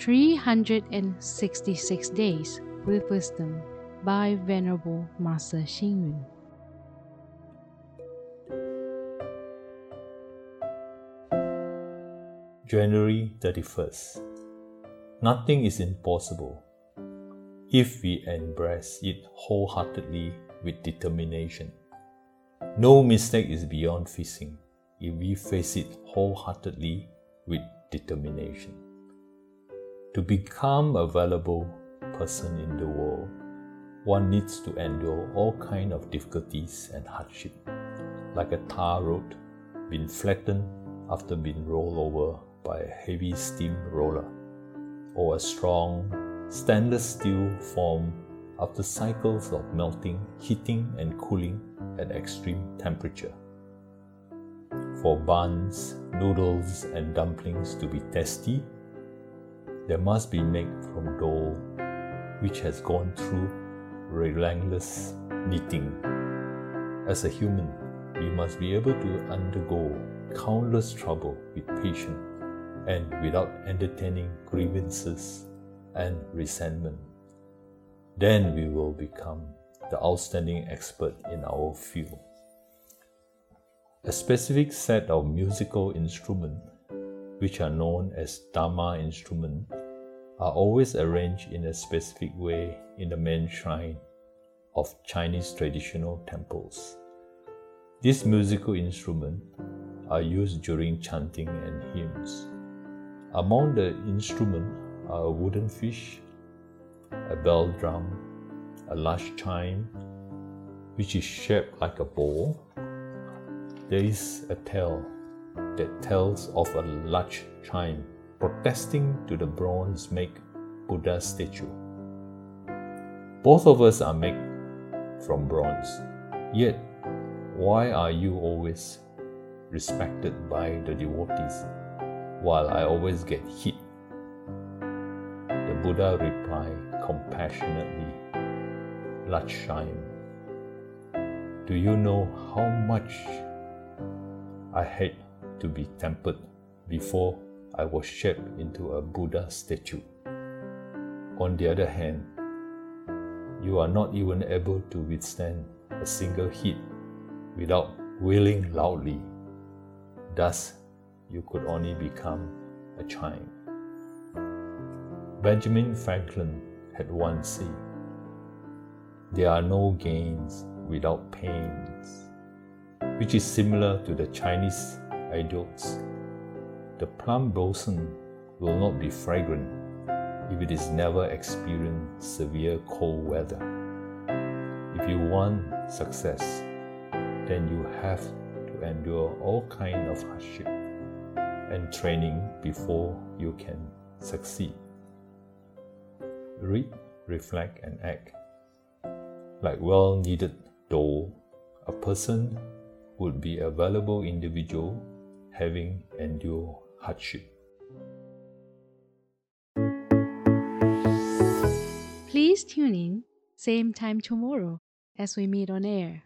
366 Days with Wisdom by Venerable Master Xing Yun. January 31st. Nothing is impossible if we embrace it wholeheartedly with determination. No mistake is beyond facing if we face it wholeheartedly with determination. To become a valuable person in the world, one needs to endure all kinds of difficulties and hardship, like a tar road being flattened after being rolled over by a heavy steam roller, or a strong stainless steel formed after cycles of melting, heating, and cooling at extreme temperature. For buns, noodles, and dumplings to be tasty, they must be made from dough which has gone through relentless kneading. As a human, we must be able to undergo countless trouble with patience and without entertaining grievances and resentment. Then we will become the outstanding expert in our field. A specific set of musical instruments, which are known as Dharma instruments, are always arranged in a specific way in the main shrine of Chinese traditional temples. These musical instruments are used during chanting and hymns. Among the instruments are a wooden fish, a bell drum, a large chime, which is shaped like a bowl. There is a tale that tells of a large chime protesting to the bronze made Buddha statue. Both of us are made from bronze, yet why are you always respected by the devotees? while I always get hit. The Buddha replied compassionately, Large chime, do you know how much I hate to be tempered before I was shaped into a Buddha statue? On the other hand, you are not even able to withstand a single hit without wailing loudly. Thus, you could only become a chime. Benjamin Franklin had once said, There are no gains without pains, which is similar to the Chinese idiots. The plum blossom will not be fragrant if it is never experienced severe cold weather. If you want success, then you have to endure all kind of hardship and training before you can succeed. Read, reflect, and act. Like well kneaded dough, a person would be a valuable individual having endured hardship. Please tune in, same time tomorrow as we meet on air.